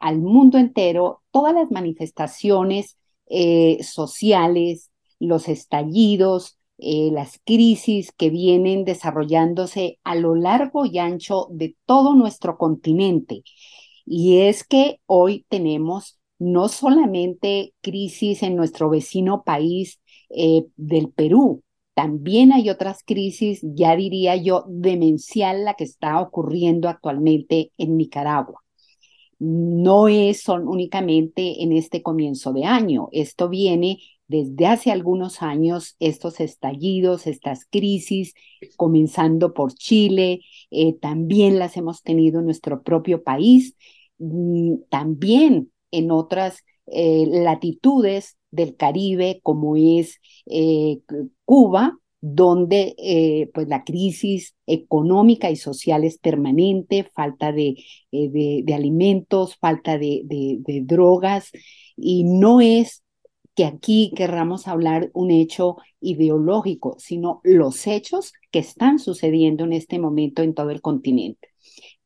al mundo entero todas las manifestaciones eh, sociales, los estallidos, eh, las crisis que vienen desarrollándose a lo largo y ancho de todo nuestro continente. Y es que hoy tenemos no solamente crisis en nuestro vecino país eh, del Perú, también hay otras crisis, ya diría yo, demencial la que está ocurriendo actualmente en Nicaragua. No es son únicamente en este comienzo de año, esto viene desde hace algunos años, estos estallidos, estas crisis, comenzando por Chile, eh, también las hemos tenido en nuestro propio país, mm, también en otras eh, latitudes del Caribe, como es eh, Cuba, donde eh, pues la crisis económica y social es permanente, falta de, de, alimentos, falta de, de, drogas, y no es que aquí querramos hablar un hecho ideológico, sino los hechos que están sucediendo en este momento en todo el continente.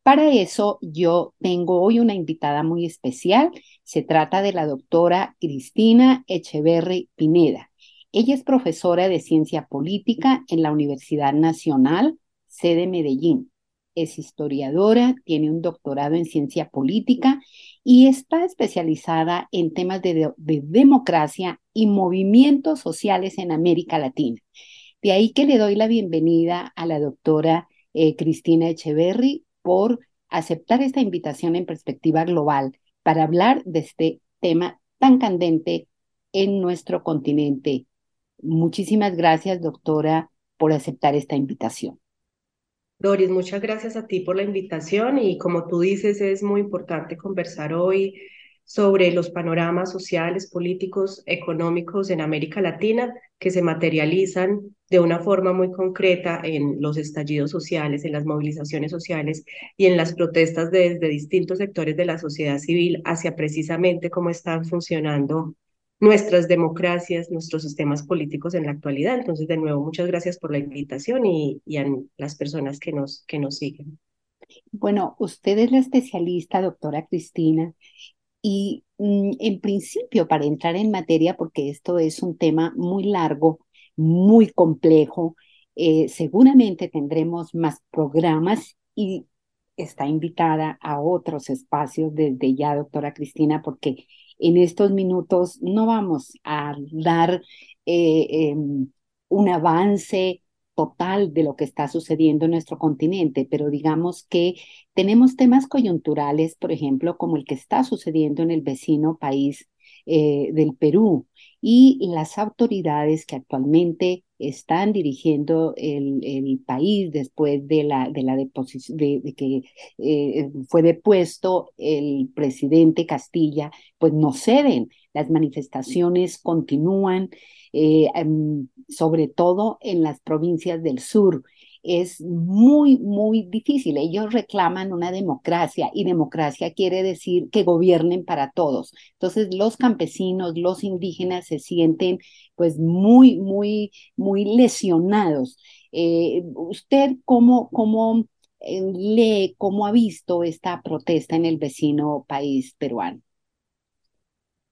Para eso yo tengo hoy una invitada muy especial. Se trata de la doctora Cristina Echeverry Pineda. Ella es profesora de ciencia política en la Universidad Nacional, sede Medellín. Es historiadora, tiene un doctorado en ciencia política y está especializada en temas de, democracia y movimientos sociales en América Latina. De ahí que le doy la bienvenida a la doctora eh, Cristina Echeverry por aceptar esta invitación en perspectiva global para hablar de este tema tan candente en nuestro continente. Muchísimas gracias, doctora, por aceptar esta invitación. Doris, muchas gracias a ti por la invitación y como tú dices, es muy importante conversar hoy sobre los panoramas sociales, políticos, económicos en América Latina que se materializan de una forma muy concreta en los estallidos sociales, en las movilizaciones sociales y en las protestas desde distintos sectores de la sociedad civil hacia precisamente cómo están funcionando nuestras democracias, nuestros sistemas políticos en la actualidad. Entonces, de nuevo, muchas gracias por la invitación y, y a las personas que nos, que nos siguen. Bueno, usted es la especialista, doctora Cristina, y mm, en principio, para entrar en materia, porque esto es un tema muy largo, muy complejo, eh, seguramente tendremos más programas y está invitada a otros espacios desde ya, doctora Cristina, porque en estos minutos no vamos a dar eh, em, un avance total de lo que está sucediendo en nuestro continente, pero digamos que tenemos temas coyunturales, por ejemplo, como el que está sucediendo en el vecino país eh, del Perú y las autoridades que actualmente están dirigiendo el, país después de la de la deposición de, que eh, fue depuesto el presidente Castilla, pues no ceden, las manifestaciones continúan eh, em, sobre todo en las provincias del sur. Es muy, muy difícil. Ellos reclaman una democracia y democracia quiere decir que gobiernen para todos. Entonces los campesinos, los indígenas se sienten pues muy, muy, muy lesionados. Eh, ¿Usted cómo, cómo eh, lee, cómo ha visto esta protesta en el vecino país peruano?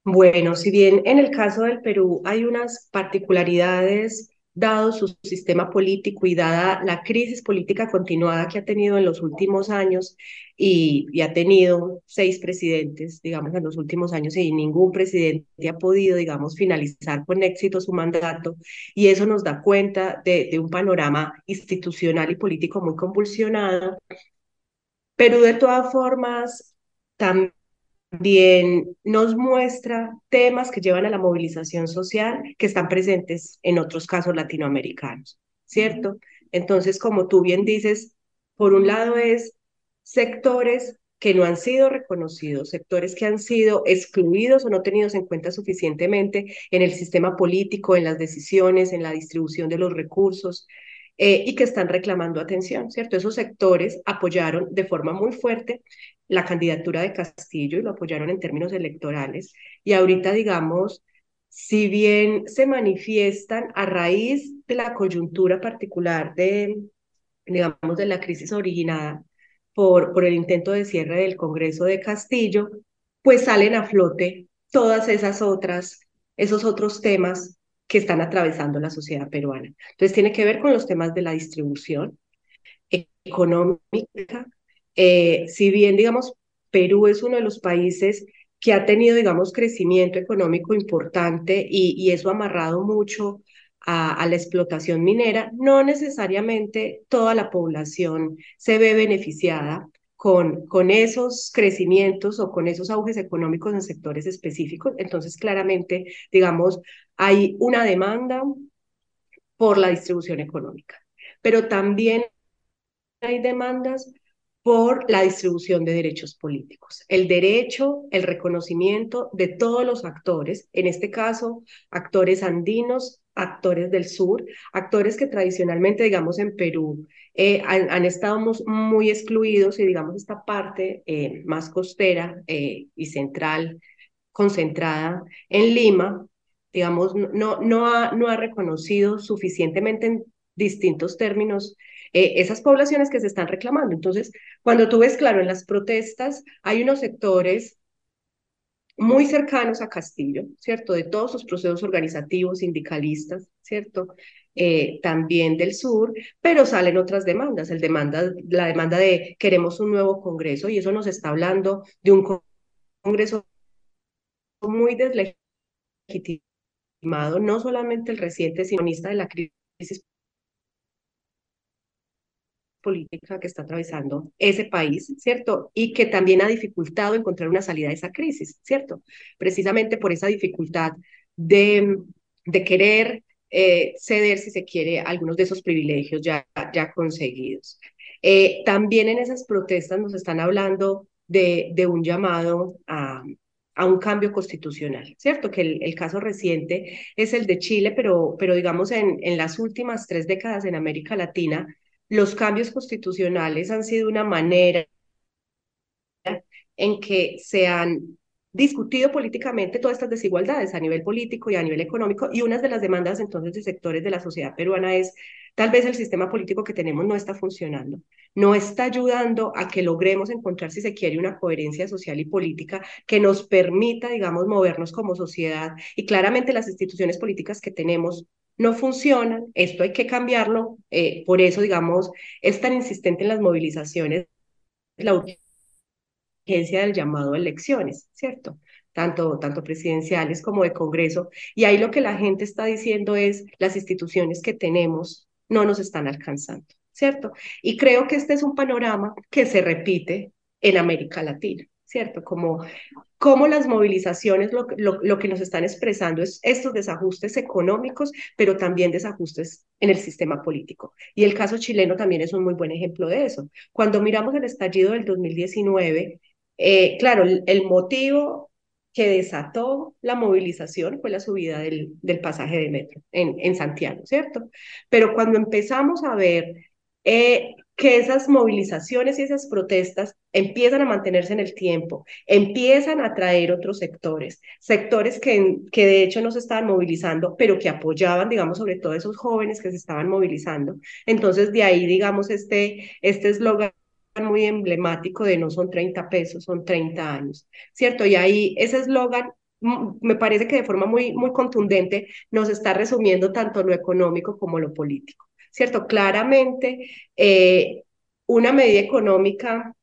Bueno, si bien en el caso del Perú hay unas particularidades dado su sistema político y dada la crisis política continuada que ha tenido en los últimos años y, ha tenido seis presidentes, digamos, en los últimos años y ningún presidente ha podido, digamos, finalizar con éxito su mandato y eso nos da cuenta de, de un panorama institucional y político muy convulsionado. Pero de todas formas, también también nos muestra temas que llevan a la movilización social que están presentes en otros casos latinoamericanos, ¿cierto? Entonces, como tú bien dices, por un lado es sectores que no han sido reconocidos, sectores que han sido excluidos o no tenidos en cuenta suficientemente en el sistema político, en las decisiones, en la distribución de los recursos, eh, y que están reclamando atención, ¿cierto? Esos sectores apoyaron de forma muy fuerte la candidatura de Castillo y lo apoyaron en términos electorales. Y ahorita, digamos, si bien se manifiestan a raíz de la coyuntura particular de, digamos, de la crisis originada por, por el intento de cierre del Congreso de Castillo, pues salen a flote todas esas otras, esos otros temas que están atravesando la sociedad peruana. Entonces tiene que ver con los temas de la distribución económica. Eh, si bien, digamos, Perú es uno de los países que ha tenido, digamos, crecimiento económico importante y, y eso ha amarrado mucho a, a, la explotación minera, no necesariamente toda la población se ve beneficiada con, con esos crecimientos o con esos auges económicos en sectores específicos. Entonces, claramente, digamos, hay una demanda por la distribución económica, pero también hay demandas por la distribución de derechos políticos. El derecho, el reconocimiento de todos los actores, en este caso, actores andinos, actores del sur, actores que tradicionalmente, digamos, en Perú eh, han, estado muy excluidos y, digamos, esta parte eh, más costera eh, y central, concentrada en Lima, digamos, no, no, ha, no ha reconocido suficientemente en distintos términos esas poblaciones que se están reclamando. Entonces, cuando tú ves, claro, en las protestas hay unos sectores muy cercanos a Castillo, ¿cierto? De todos sus procesos organizativos, sindicalistas, ¿cierto? Eh, también del sur, pero salen otras demandas, el demanda, la demanda de queremos un nuevo Congreso y eso nos está hablando de un Congreso muy deslegitimado, no solamente el reciente sionista de la crisis política que está atravesando ese país, ¿cierto? Y que también ha dificultado encontrar una salida de esa crisis, ¿cierto? Precisamente por esa dificultad de, de querer eh, ceder, si se quiere, algunos de esos privilegios ya, ya conseguidos. Eh, también en esas protestas nos están hablando de, de un llamado a, a un cambio constitucional, ¿cierto? Que el, el, caso reciente es el de Chile, pero, pero digamos en, en las últimas tres décadas en América Latina, los cambios constitucionales han sido una manera en que se han discutido políticamente todas estas desigualdades a nivel político y a nivel económico y una de las demandas entonces de sectores de la sociedad peruana es tal vez el sistema político que tenemos no está funcionando, no está ayudando a que logremos encontrar si se quiere una coherencia social y política que nos permita, digamos, movernos como sociedad y claramente las instituciones políticas que tenemos no funcionan, esto hay que cambiarlo, eh, por eso, digamos, es tan insistente en las movilizaciones la urgencia del llamado elecciones, ¿cierto? Tanto, tanto presidenciales como de Congreso. Y ahí lo que la gente está diciendo es, las instituciones que tenemos no nos están alcanzando, ¿cierto? Y creo que este es un panorama que se repite en América Latina. ¿cierto? Como, como las movilizaciones lo, lo, lo, que nos están expresando es estos desajustes económicos, pero también desajustes en el sistema político. Y el caso chileno también es un muy buen ejemplo de eso. Cuando miramos el estallido del 2019, eh, claro, el, el, motivo que desató la movilización fue la subida del, del pasaje de metro en, en Santiago, ¿cierto? Pero cuando empezamos a ver eh, que esas movilizaciones y esas protestas empiezan a mantenerse en el tiempo, empiezan a atraer otros sectores, sectores que, que de hecho no se estaban movilizando, pero que apoyaban, digamos, sobre todo esos jóvenes que se estaban movilizando. Entonces, de ahí, digamos, este este eslogan muy emblemático de no son 30 pesos, son 30 años, ¿cierto? Y ahí ese eslogan me parece que de forma muy, muy contundente nos está resumiendo tanto lo económico como lo político, ¿cierto? Claramente, eh, una medida económica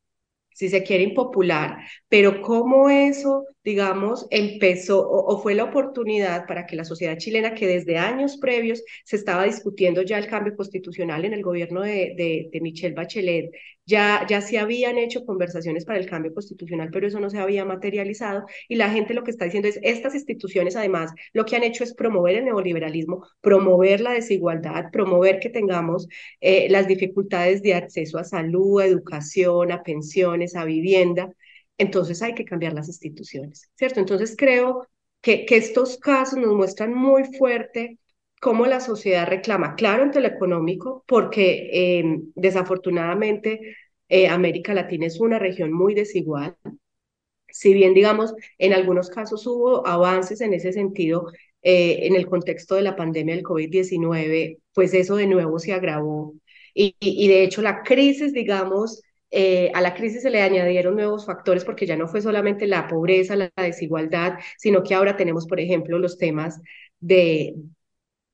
si se quiere, impopular, pero cómo eso, digamos, empezó o, fue la oportunidad para que la sociedad chilena, que desde años previos se estaba discutiendo ya el cambio constitucional en el gobierno de, de, Michelle Bachelet, ya, ya se habían hecho conversaciones para el cambio constitucional, pero eso no se había materializado y la gente lo que está diciendo es, estas instituciones además lo que han hecho es promover el neoliberalismo, promover la desigualdad, promover que tengamos eh, las dificultades de acceso a salud, a educación, a pensiones, a vivienda. Entonces hay que cambiar las instituciones, ¿cierto? Entonces creo que, estos casos nos muestran muy fuerte cómo la sociedad reclama, claro, entre lo económico, porque eh, desafortunadamente eh, América Latina es una región muy desigual. Si bien, digamos, en algunos casos hubo avances en ese sentido eh, en el contexto de la pandemia del COVID-19, pues eso de nuevo se agravó. Y, y, de hecho la crisis, digamos, a la crisis se le añadieron nuevos factores porque ya no fue solamente la pobreza, la desigualdad, sino que ahora tenemos, por ejemplo, los temas de,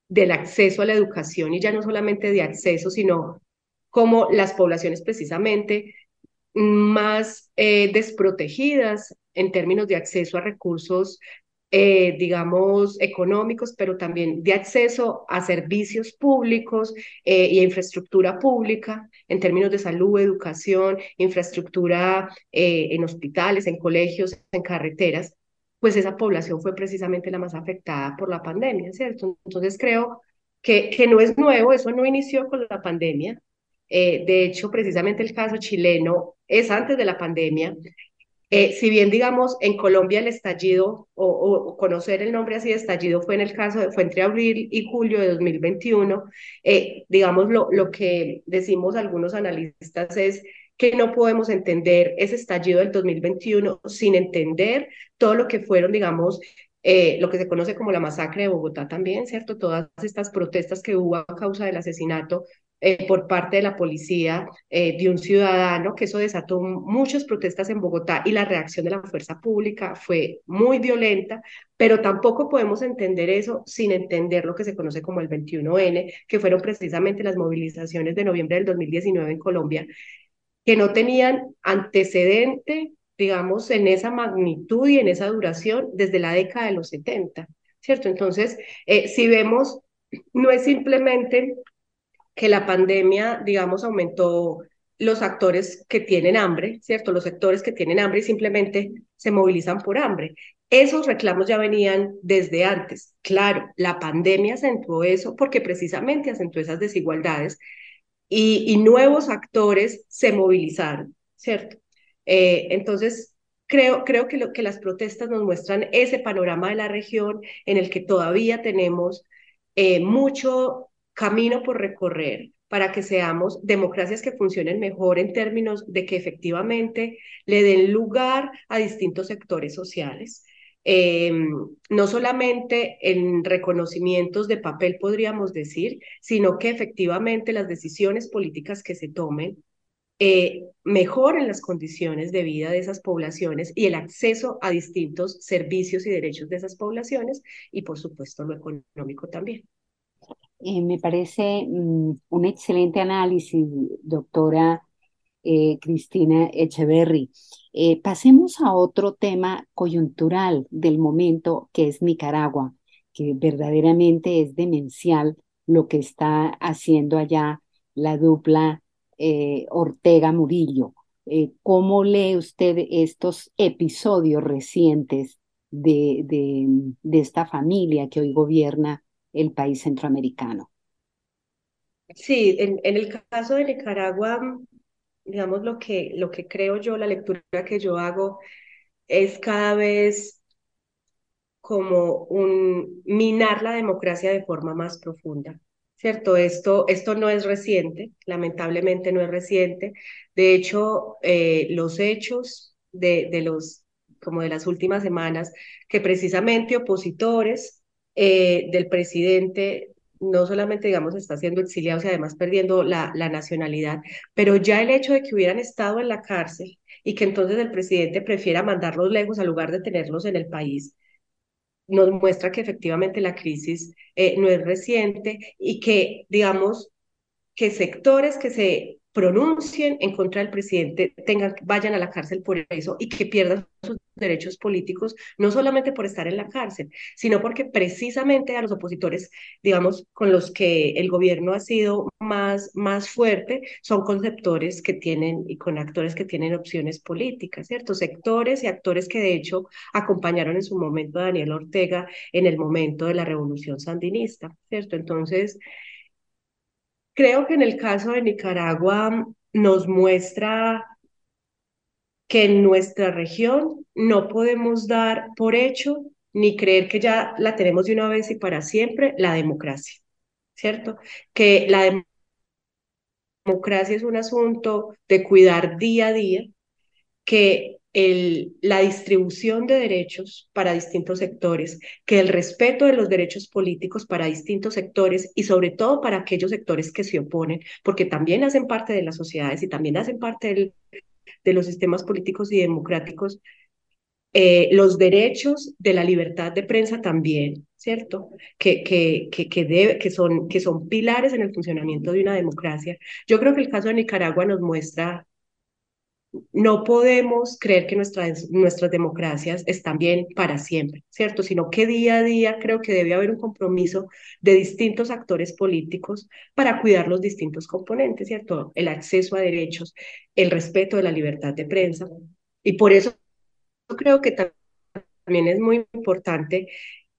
del acceso a la educación y ya no solamente de acceso, sino como las poblaciones precisamente más eh, desprotegidas en términos de acceso a recursos, eh, digamos, económicos, pero también de acceso a servicios públicos eh, y a infraestructura pública en términos de salud, educación, infraestructura en hospitales, en colegios, en carreteras pues esa población fue precisamente la más afectada por la pandemia, ¿cierto? Entonces creo que, que no es nuevo, eso no inició con la pandemia. Eh, de hecho, precisamente el caso chileno es antes de la pandemia. Eh, si bien, digamos, en Colombia el estallido, o, o, conocer el nombre así de estallido, fue en el caso, fue entre abril y julio de 2021, eh, digamos, lo, lo que decimos algunos analistas es que no podemos entender ese estallido del 2021 sin entender todo lo que fueron, digamos, eh, lo que se conoce como la masacre de Bogotá también, ¿cierto? Todas estas protestas que hubo a causa del asesinato eh, por parte de la policía eh, de un ciudadano, que eso desató muchas protestas en Bogotá y la reacción de la fuerza pública fue muy violenta, pero tampoco podemos entender eso sin entender lo que se conoce como el 21N, que fueron precisamente las movilizaciones de noviembre del 2019 en Colombia, que no tenían antecedente, digamos, en esa magnitud y en esa duración desde la década de los 70, ¿cierto? Entonces, eh, si vemos, no es simplemente que la pandemia, digamos, aumentó los actores que tienen hambre, ¿cierto? Los sectores que tienen hambre y simplemente se movilizan por hambre. Esos reclamos ya venían desde antes. Claro, la pandemia acentuó eso porque precisamente acentuó esas desigualdades y, nuevos actores se movilizaron, ¿cierto? Eh, entonces, creo, creo que, lo, que las protestas nos muestran ese panorama de la región en el que todavía tenemos eh, mucho camino por recorrer para que seamos democracias que funcionen mejor en términos de que efectivamente le den lugar a distintos sectores sociales. Em, no solamente en reconocimientos de papel, podríamos decir, sino que efectivamente las decisiones políticas que se tomen eh, mejoren las condiciones de vida de esas poblaciones y el acceso a distintos servicios y derechos de esas poblaciones y por supuesto lo económico también. Eh, me parece mm, un excelente análisis, doctora eh, Cristina Echeverry. Eh, pasemos a otro tema coyuntural del momento, que es Nicaragua, que verdaderamente es demencial lo que está haciendo allá la dupla eh, Ortega-Murillo. ¿Cómo lee usted estos episodios recientes de, de esta familia que hoy gobierna el país centroamericano? Sí, en, el caso de Nicaragua, digamos, lo que, lo que creo yo, la lectura que yo hago es cada vez como un minar la democracia de forma más profunda. ¿Cierto? Esto, esto no es reciente, lamentablemente no es reciente. De hecho, eh, los hechos de, de, los, como de las últimas semanas, que precisamente opositores eh, del presidente no solamente, digamos, está siendo exiliados y además perdiendo la, nacionalidad, pero ya el hecho de que hubieran estado en la cárcel y que entonces el presidente prefiera mandarlos lejos en lugar de tenerlos en el país, nos muestra que efectivamente la crisis eh, no es reciente y que, digamos, que sectores que se pronuncien en contra del presidente tengan, vayan a la cárcel por eso y que pierdan sus derechos políticos, no solamente por estar en la cárcel, sino porque precisamente a los opositores, digamos, con los que el gobierno ha sido más, más fuerte, son conceptores que tienen y con actores que tienen opciones políticas, ¿cierto? Sectores y actores que de hecho acompañaron en su momento a Daniel Ortega en el momento de la revolución sandinista, ¿cierto? Entonces, Creo que en el caso de Nicaragua nos muestra que en nuestra región no podemos dar por hecho ni creer que ya la tenemos de una vez y para siempre la democracia, ¿cierto? Que la democracia es un asunto de cuidar día a día, que el, la distribución de derechos para distintos sectores, que el respeto de los derechos políticos para distintos sectores y sobre todo para aquellos sectores que se oponen, porque también hacen parte de las sociedades y también hacen parte del, de los sistemas políticos y democráticos, eh, los derechos de la libertad de prensa también, ¿cierto? Que, que, que, que, debe, que, son, que son pilares en el funcionamiento de una democracia. Yo creo que el caso de Nicaragua nos muestra no podemos creer que nuestras, nuestras democracias están bien para siempre, ¿cierto? Sino que día a día creo que debe haber un compromiso de distintos actores políticos para cuidar los distintos componentes, ¿cierto? El acceso a derechos, el respeto de la libertad de prensa. Y por eso creo que también es muy importante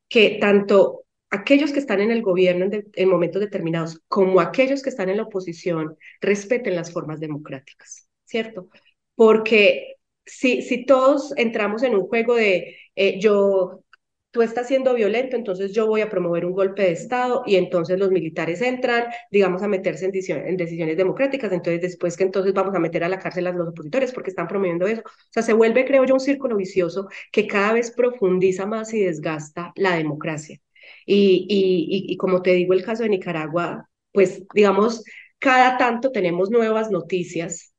que tanto aquellos que están en el gobierno en, en momentos determinados como aquellos que están en la oposición respeten las formas democráticas, ¿cierto? Porque si, si todos entramos en un juego de eh, yo, tú estás siendo violento, entonces yo voy a promover un golpe de Estado y entonces los militares entran, digamos, a meterse en, decisiones, en decisiones democráticas, entonces después que entonces vamos a meter a la cárcel a los opositores porque están promoviendo eso. O sea, se vuelve, creo yo, un círculo vicioso que cada vez profundiza más y desgasta la democracia. Y, y, y como te digo, el caso de Nicaragua, pues digamos, cada tanto tenemos nuevas noticias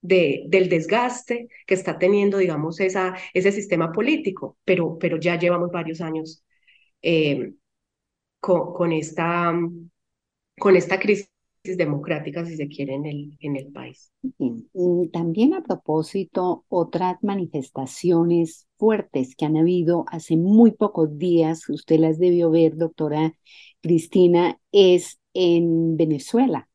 de, del desgaste que está teniendo, digamos, esa, ese sistema político, pero, pero ya llevamos varios años eh, con, esta, con esta crisis democrática, si se quiere, en el, en el país. También a propósito, otras manifestaciones fuertes que han habido hace muy pocos días, usted las debió ver, doctora Cristina, es en Venezuela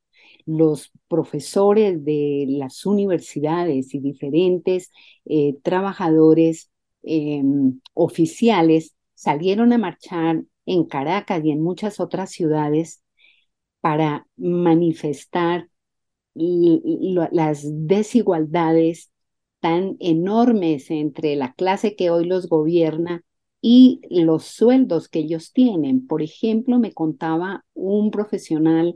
los profesores de las universidades y diferentes eh, trabajadores em, oficiales salieron a marchar en Caracas y en muchas otras ciudades para manifestar las desigualdades tan enormes entre la clase que hoy los gobierna y los sueldos que ellos tienen. Por ejemplo, me contaba un profesional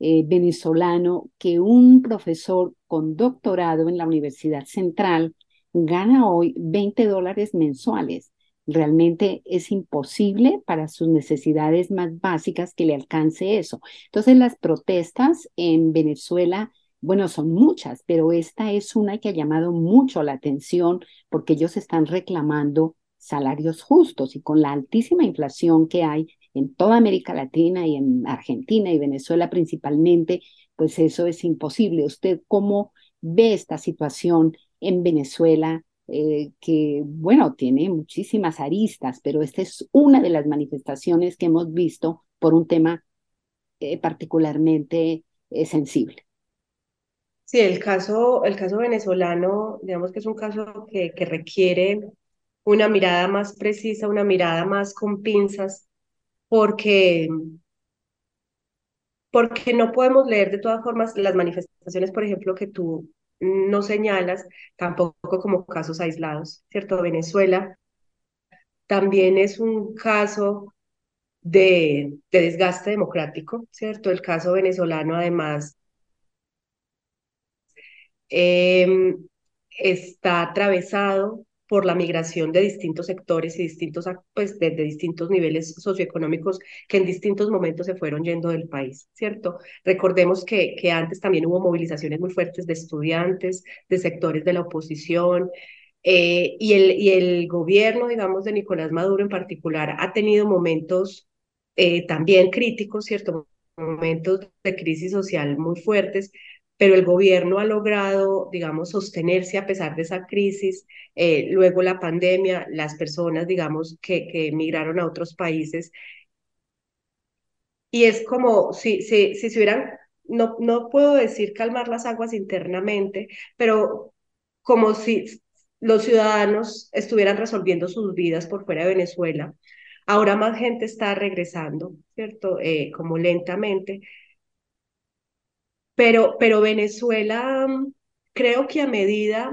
eh, venezolano que un profesor con doctorado en la Universidad Central gana hoy 20 dólares mensuales. Realmente es imposible para sus necesidades más básicas que le alcance eso. Entonces las protestas en Venezuela, bueno, son muchas, pero esta es una que ha llamado mucho la atención porque ellos están reclamando salarios justos y con la altísima inflación que hay, en toda América Latina y en Argentina y Venezuela principalmente, pues eso es imposible. ¿Usted cómo ve esta situación en Venezuela? Eh, que, bueno, tiene muchísimas aristas, pero esta es una de las manifestaciones que hemos visto por un tema eh, particularmente eh, sensible. Sí, el caso, el caso venezolano, digamos que es un caso que, que requiere una mirada más precisa, una mirada más con pinzas, porque, porque no podemos leer de todas formas las manifestaciones, por ejemplo, que tú no señalas, tampoco como casos aislados, ¿cierto? Venezuela también es un caso de, de desgaste democrático, ¿cierto? El caso venezolano, además, em, está atravesado por la migración de distintos sectores y distintos, pues, de, distintos niveles socioeconómicos que en distintos momentos se fueron yendo del país, ¿cierto? Recordemos que, que antes también hubo movilizaciones muy fuertes de estudiantes, de sectores de la oposición, eh, y, el, y el gobierno, digamos, de Nicolás Maduro en particular ha tenido momentos eh, también críticos, ¿cierto? Momentos de crisis social muy fuertes, pero el gobierno ha logrado, digamos, sostenerse a pesar de esa crisis. Eh, luego la pandemia, las personas, digamos, que, emigraron a otros países. Y es como si, si, si se hubieran, no, no puedo decir calmar las aguas internamente, pero como si los ciudadanos estuvieran resolviendo sus vidas por fuera de Venezuela. Ahora más gente está regresando, ¿cierto? Eh, como lentamente. Pero, pero Venezuela, mm, creo que a medida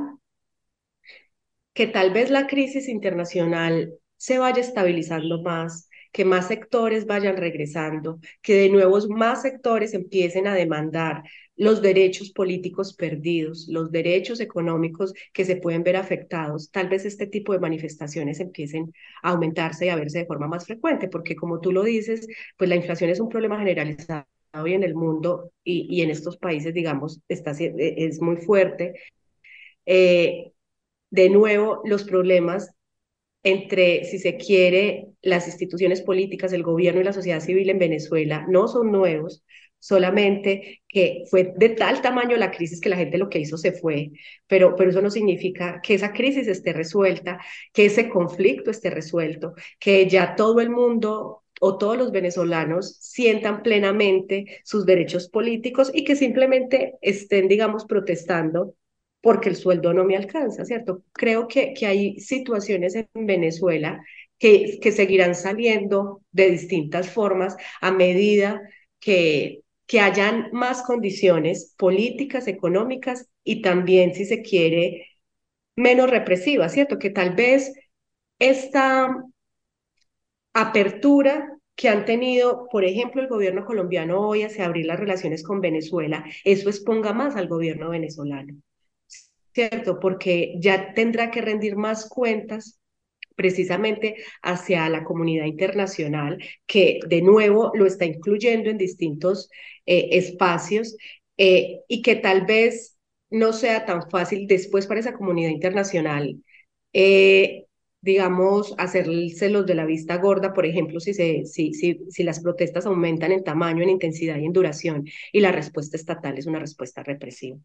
que tal vez la crisis internacional se vaya estabilizando más, que más sectores vayan regresando, que de nuevo más sectores empiecen a demandar los derechos políticos perdidos, los derechos económicos que se pueden ver afectados, tal vez este tipo de manifestaciones empiecen a aumentarse y a verse de forma más frecuente, porque como tú lo dices, pues la inflación es un problema generalizado hoy en el mundo y, y en estos países, digamos, está, es muy fuerte. Eh, de nuevo, los problemas entre, si se quiere, las instituciones políticas, el gobierno y la sociedad civil en Venezuela no son nuevos, solamente que fue de tal tamaño la crisis que la gente lo que hizo se fue, pero, pero eso no significa que esa crisis esté resuelta, que ese conflicto esté resuelto, que ya todo el mundo o todos los venezolanos sientan plenamente sus derechos políticos y que simplemente estén, digamos, protestando porque el sueldo no me alcanza, ¿cierto? Creo que, que hay situaciones en Venezuela que, que seguirán saliendo de distintas formas a medida que, que hayan más condiciones políticas, económicas y también, si se quiere, menos represivas, ¿cierto? Que tal vez esta apertura que han tenido, por ejemplo, el gobierno colombiano hoy hacia abrir las relaciones con Venezuela, eso exponga más al gobierno venezolano, ¿cierto? Porque ya tendrá que rendir más cuentas precisamente hacia la comunidad internacional, que de nuevo lo está incluyendo en distintos eh, espacios eh, y que tal vez no sea tan fácil después para esa comunidad internacional, eh, digamos, hacérselos de la vista gorda, por ejemplo, si, se, si, si, si las protestas aumentan en tamaño, en intensidad y en duración, y la respuesta estatal es una respuesta represiva.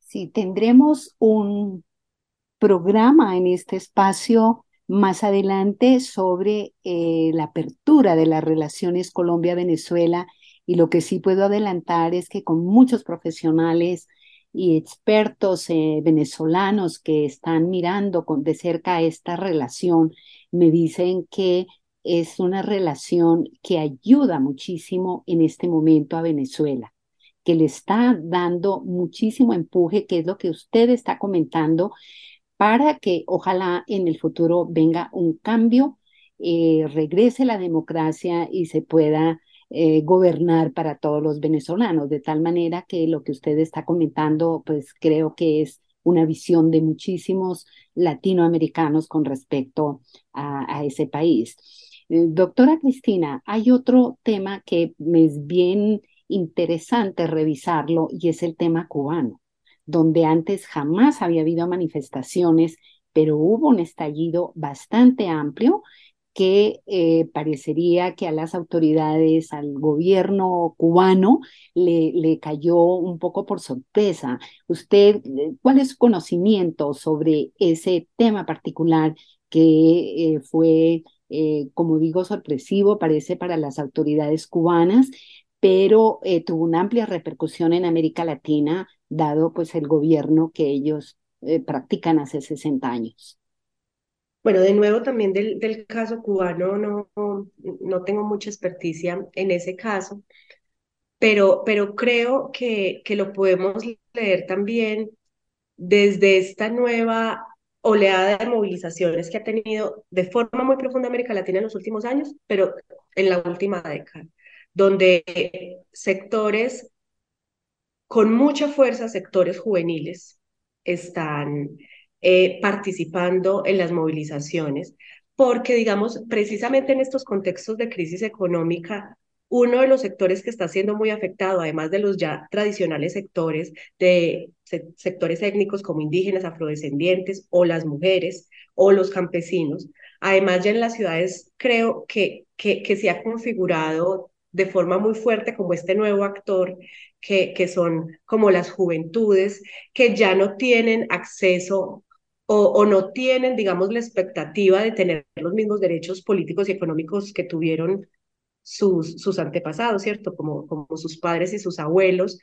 Sí, tendremos un programa en este espacio más adelante sobre eh, la apertura de las relaciones Colombia-Venezuela y lo que sí puedo adelantar es que con muchos profesionales y expertos eh, venezolanos que están mirando con, de cerca esta relación, me dicen que es una relación que ayuda muchísimo en este momento a Venezuela, que le está dando muchísimo empuje, que es lo que usted está comentando, para que ojalá en el futuro venga un cambio, eh, regrese la democracia y se pueda eh, gobernar para todos los venezolanos, de tal manera que lo que usted está comentando, pues creo que es una visión de muchísimos latinoamericanos con respecto a, ese país. Eh, doctora Cristina, hay otro tema que me es bien interesante revisarlo y es el tema cubano donde antes jamás había habido manifestaciones, pero hubo un estallido bastante amplio que eh, parecería que a las autoridades, al gobierno cubano, le, cayó un poco por sorpresa. ¿Usted eh, cuál es su conocimiento sobre ese tema particular que eh, fue, como digo, sorpresivo, parece para las autoridades cubanas, pero tuvo una amplia repercusión en América Latina, dado pues el gobierno que ellos practican hace 60 años. Bueno, de nuevo también del, del caso cubano no, no tengo mucha experticia en ese caso, pero, pero creo que, que lo podemos leer también desde esta nueva oleada de movilizaciones que ha tenido de forma muy profunda América Latina en los últimos años, pero en la última década, donde sectores con mucha fuerza sectores juveniles están eh, participando en las movilizaciones, porque, digamos, precisamente en estos contextos de crisis económica, uno de los sectores que está siendo muy afectado, además de los ya tradicionales sectores de sectores étnicos como indígenas, afrodescendientes o las mujeres o los campesinos, además ya en las ciudades creo que, que, que se ha configurado de forma muy fuerte como este nuevo actor que, que son como las juventudes que ya no tienen acceso o, no tienen, digamos, la expectativa de tener los mismos derechos políticos y económicos que tuvieron sus, sus antepasados, ¿cierto? Como, como sus padres y sus abuelos.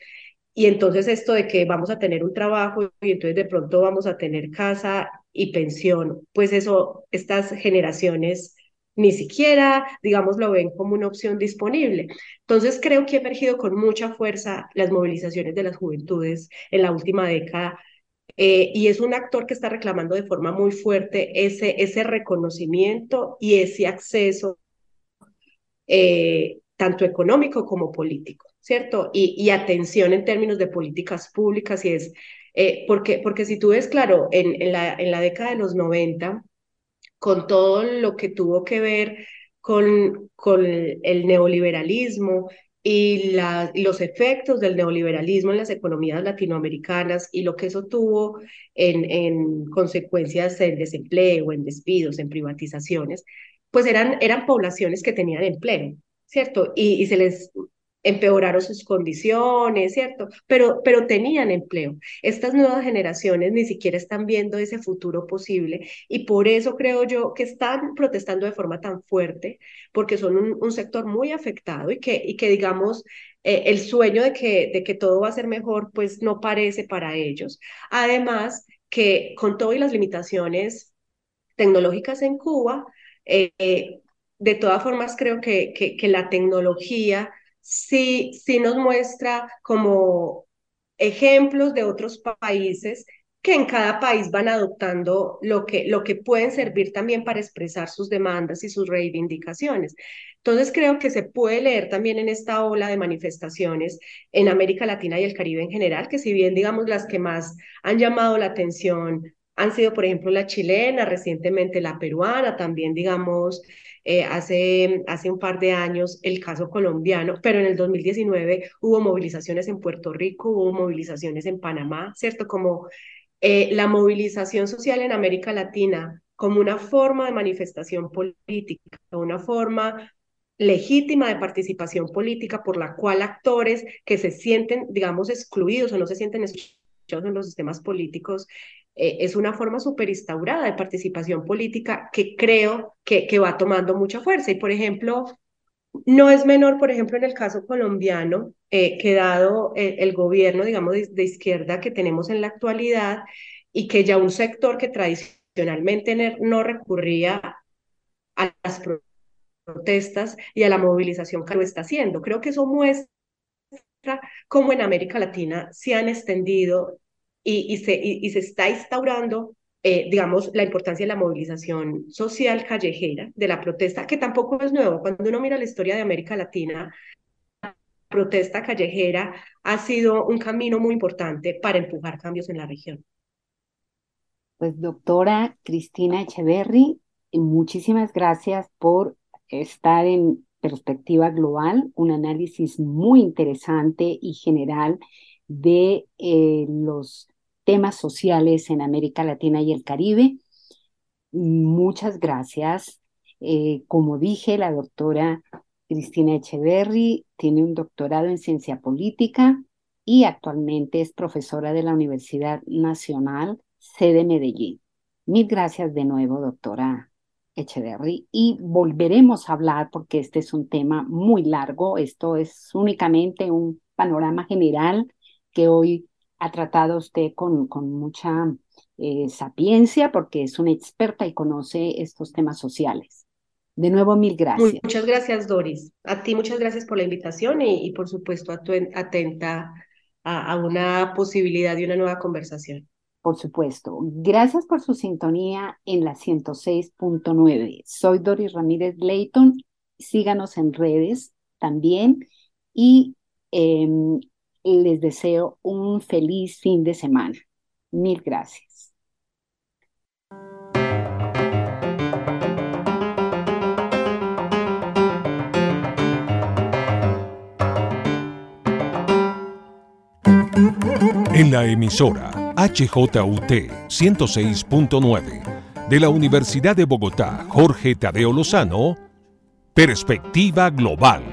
Y entonces esto de que vamos a tener un trabajo y entonces de pronto vamos a tener casa y pensión, pues eso, estas generaciones ni siquiera, digamos, lo ven como una opción disponible. Entonces creo que ha emergido con mucha fuerza las movilizaciones de las juventudes en la última década eh, y es un actor que está reclamando de forma muy fuerte ese, ese reconocimiento y ese acceso eh, tanto económico como político, ¿cierto? Y, y, atención en términos de políticas públicas y es, eh, porque, porque si tú ves, claro, en, en, la, en la década de los 90, con todo lo que tuvo que ver con, con el neoliberalismo y los efectos del neoliberalismo en las economías latinoamericanas y lo que eso tuvo en, en consecuencias en desempleo, en despidos, en privatizaciones, pues eran, eran poblaciones que tenían empleo, ¿cierto? Y se les empeoraron sus condiciones, ¿cierto? Pero, pero tenían empleo. Estas nuevas generaciones ni siquiera están viendo ese futuro posible y por eso creo yo que están protestando de forma tan fuerte, porque son un, sector muy afectado y que, y que digamos, eh, el sueño de que, de que todo va a ser mejor, pues no parece para ellos. Además, que con todo y las limitaciones tecnológicas en Cuba, eh, de todas formas, creo que, que, la tecnología sí, sí nos muestra como ejemplos de otros países que en cada país van adoptando lo que, lo que pueden servir también para expresar sus demandas y sus reivindicaciones. Entonces creo que se puede leer también en esta ola de manifestaciones en América Latina y el Caribe en general, que si bien digamos las que más han llamado la atención han sido, por ejemplo, la chilena, recientemente la peruana, también, digamos, eh, hace, hace un par de años el caso colombiano, pero en el 2019 hubo movilizaciones en Puerto Rico, hubo movilizaciones en Panamá, ¿cierto? Como eh, la movilización social en América Latina como una forma de manifestación política, una forma legítima de participación política por la cual actores que se sienten, digamos, excluidos o no se sienten escuchados en los sistemas políticos eh, es una forma súper instaurada de participación política que creo que, que va tomando mucha fuerza. Y, por ejemplo, no es menor, por ejemplo, en el caso colombiano, eh, que dado el, el, gobierno, digamos, de, de, izquierda que tenemos en la actualidad y que ya un sector que tradicionalmente no recurría a las protestas y a la movilización que lo está haciendo. Creo que eso muestra cómo en América Latina se han extendido y, y, se, y, y se está instaurando eh, digamos, la importancia de la movilización social callejera, de la protesta, que tampoco es nuevo. Cuando uno mira la historia de América Latina, la protesta callejera ha sido un camino muy importante para empujar cambios en la región. Pues doctora Cristina Echeverry, muchísimas gracias por estar en perspectiva global, un análisis muy interesante y general de eh, los temas sociales en América Latina y el Caribe. Muchas gracias. Eh, como dije, la doctora Cristina Echeverry tiene un doctorado en ciencia política y actualmente es profesora de la Universidad Nacional, sede Medellín. Mil gracias de nuevo, doctora Echeverry, y volveremos a hablar porque este es un tema muy largo. Esto es únicamente un panorama general que hoy ha tratado usted con, con mucha eh, sapiencia porque es una experta y conoce estos temas sociales. De nuevo, mil gracias. Muchas gracias, Doris. A ti muchas gracias por la invitación y, y por supuesto, atenta a, a una posibilidad de una nueva conversación. Por supuesto. Gracias por su sintonía en la 106.9. Soy Doris Ramírez Leighton. Síganos en redes también y eh, les deseo un feliz fin de semana. Mil gracias. En la emisora HJUT 106.9 de la Universidad de Bogotá, Jorge Tadeo Lozano, Perspectiva Global.